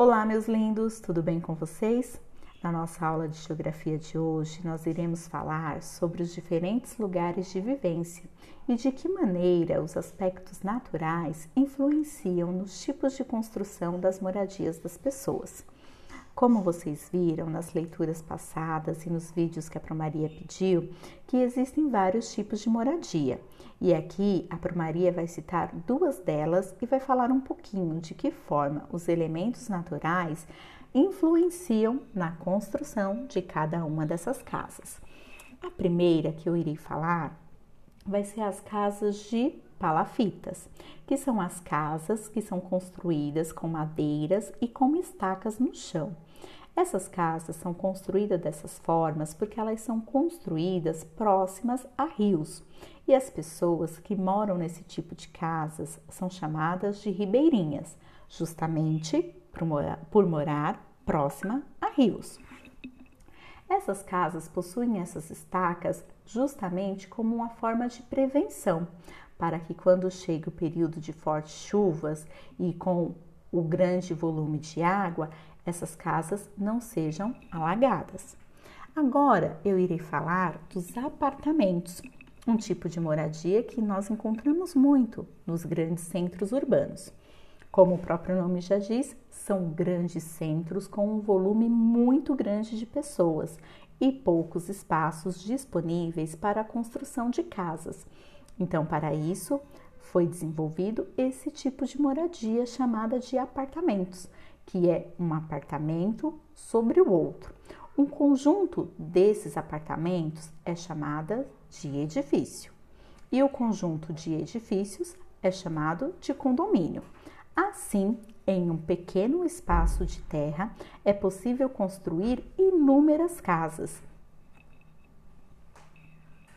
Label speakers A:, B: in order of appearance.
A: Olá, meus lindos, tudo bem com vocês? Na nossa aula de geografia de hoje, nós iremos falar sobre os diferentes lugares de vivência e de que maneira os aspectos naturais influenciam nos tipos de construção das moradias das pessoas. Como vocês viram nas leituras passadas e nos vídeos que a Promaria pediu, que existem vários tipos de moradia. E aqui a Promaria vai citar duas delas e vai falar um pouquinho de que forma os elementos naturais influenciam na construção de cada uma dessas casas. A primeira que eu irei falar vai ser as casas de palafitas, que são as casas que são construídas com madeiras e com estacas no chão. Essas casas são construídas dessas formas porque elas são construídas próximas a rios. E as pessoas que moram nesse tipo de casas são chamadas de ribeirinhas, justamente por morar, por morar próxima a rios. Essas casas possuem essas estacas justamente como uma forma de prevenção, para que quando chegue o período de fortes chuvas e com o grande volume de água, essas casas não sejam alagadas. Agora eu irei falar dos apartamentos, um tipo de moradia que nós encontramos muito nos grandes centros urbanos. Como o próprio nome já diz, são grandes centros com um volume muito grande de pessoas e poucos espaços disponíveis para a construção de casas. Então, para isso, foi desenvolvido esse tipo de moradia chamada de apartamentos, que é um apartamento sobre o outro. Um conjunto desses apartamentos é chamada de edifício e o conjunto de edifícios é chamado de condomínio. Assim, em um pequeno espaço de terra é possível construir inúmeras casas